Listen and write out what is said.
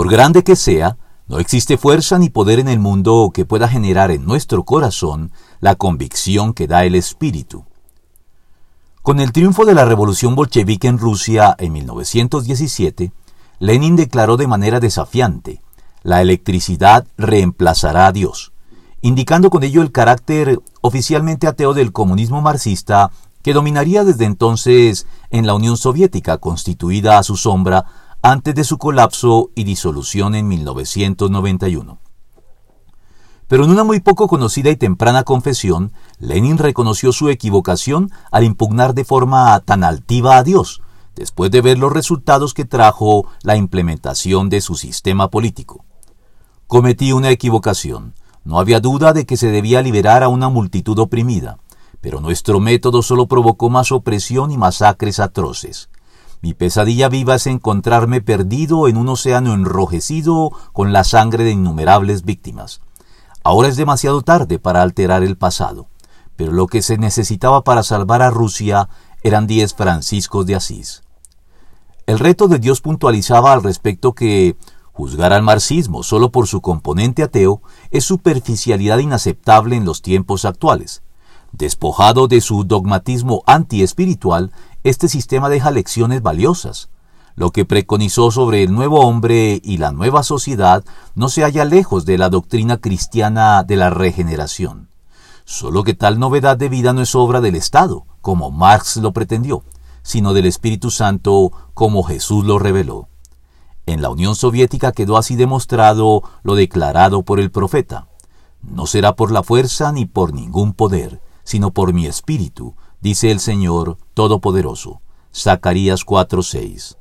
Por grande que sea, no existe fuerza ni poder en el mundo que pueda generar en nuestro corazón la convicción que da el Espíritu. Con el triunfo de la revolución bolchevique en Rusia en 1917, Lenin declaró de manera desafiante, la electricidad reemplazará a Dios, indicando con ello el carácter oficialmente ateo del comunismo marxista que dominaría desde entonces en la Unión Soviética, constituida a su sombra antes de su colapso y disolución en 1991. Pero en una muy poco conocida y temprana confesión, Lenin reconoció su equivocación al impugnar de forma tan altiva a Dios, después de ver los resultados que trajo la implementación de su sistema político. Cometí una equivocación. No había duda de que se debía liberar a una multitud oprimida, pero nuestro método solo provocó más opresión y masacres atroces. Mi pesadilla viva es encontrarme perdido en un océano enrojecido con la sangre de innumerables víctimas. Ahora es demasiado tarde para alterar el pasado, pero lo que se necesitaba para salvar a Rusia eran diez franciscos de Asís. El reto de Dios puntualizaba al respecto que juzgar al marxismo solo por su componente ateo es superficialidad inaceptable en los tiempos actuales. Despojado de su dogmatismo antiespiritual, este sistema deja lecciones valiosas. Lo que preconizó sobre el nuevo hombre y la nueva sociedad no se halla lejos de la doctrina cristiana de la regeneración. Solo que tal novedad de vida no es obra del Estado, como Marx lo pretendió, sino del Espíritu Santo, como Jesús lo reveló. En la Unión Soviética quedó así demostrado lo declarado por el profeta. No será por la fuerza ni por ningún poder, sino por mi espíritu, dice el Señor Todopoderoso. Zacarías 4:6.